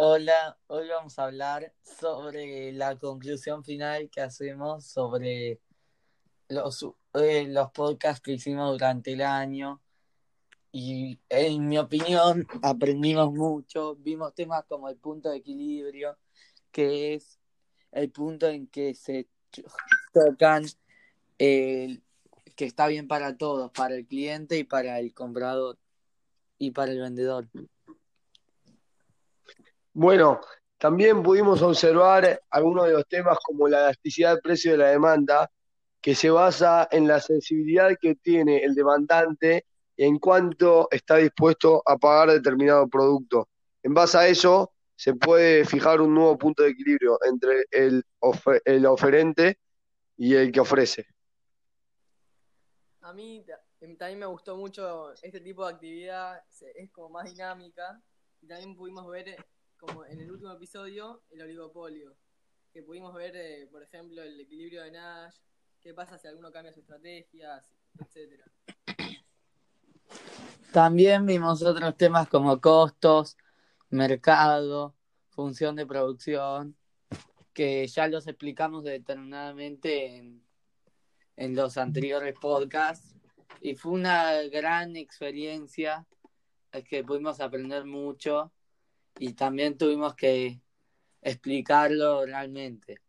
Hola, hoy vamos a hablar sobre la conclusión final que hacemos sobre los, eh, los podcasts que hicimos durante el año. Y en mi opinión aprendimos mucho, vimos temas como el punto de equilibrio, que es el punto en que se tocan el que está bien para todos, para el cliente y para el comprador y para el vendedor. Bueno, también pudimos observar algunos de los temas como la elasticidad del precio de la demanda, que se basa en la sensibilidad que tiene el demandante en cuanto está dispuesto a pagar determinado producto. En base a eso, se puede fijar un nuevo punto de equilibrio entre el, el oferente y el que ofrece. A mí también me gustó mucho este tipo de actividad, es como más dinámica. Y también pudimos ver como en el último episodio, el oligopolio, que pudimos ver, eh, por ejemplo, el equilibrio de Nash, qué pasa si alguno cambia sus estrategias, etcétera. También vimos otros temas como costos, mercado, función de producción, que ya los explicamos determinadamente en, en los anteriores podcasts. Y fue una gran experiencia, es que pudimos aprender mucho y también tuvimos que explicarlo realmente.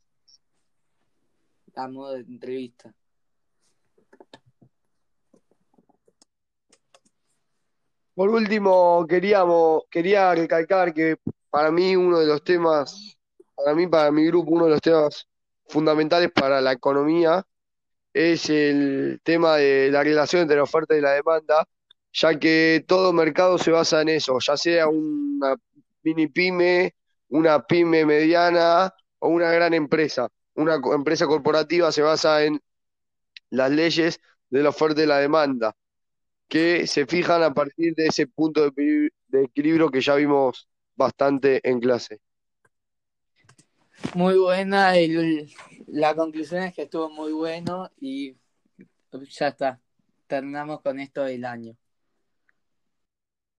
Damos de entrevista. Por último, queríamos, quería recalcar que para mí uno de los temas, para mí, para mi grupo, uno de los temas fundamentales para la economía es el tema de la relación entre la oferta y la demanda, ya que todo mercado se basa en eso, ya sea una mini pyme, una pyme mediana o una gran empresa. Una empresa corporativa se basa en las leyes de la oferta y la demanda, que se fijan a partir de ese punto de, equilibrio que ya vimos bastante en clase. Muy buena, la conclusión es que estuvo muy bueno y ya está, terminamos con esto del año.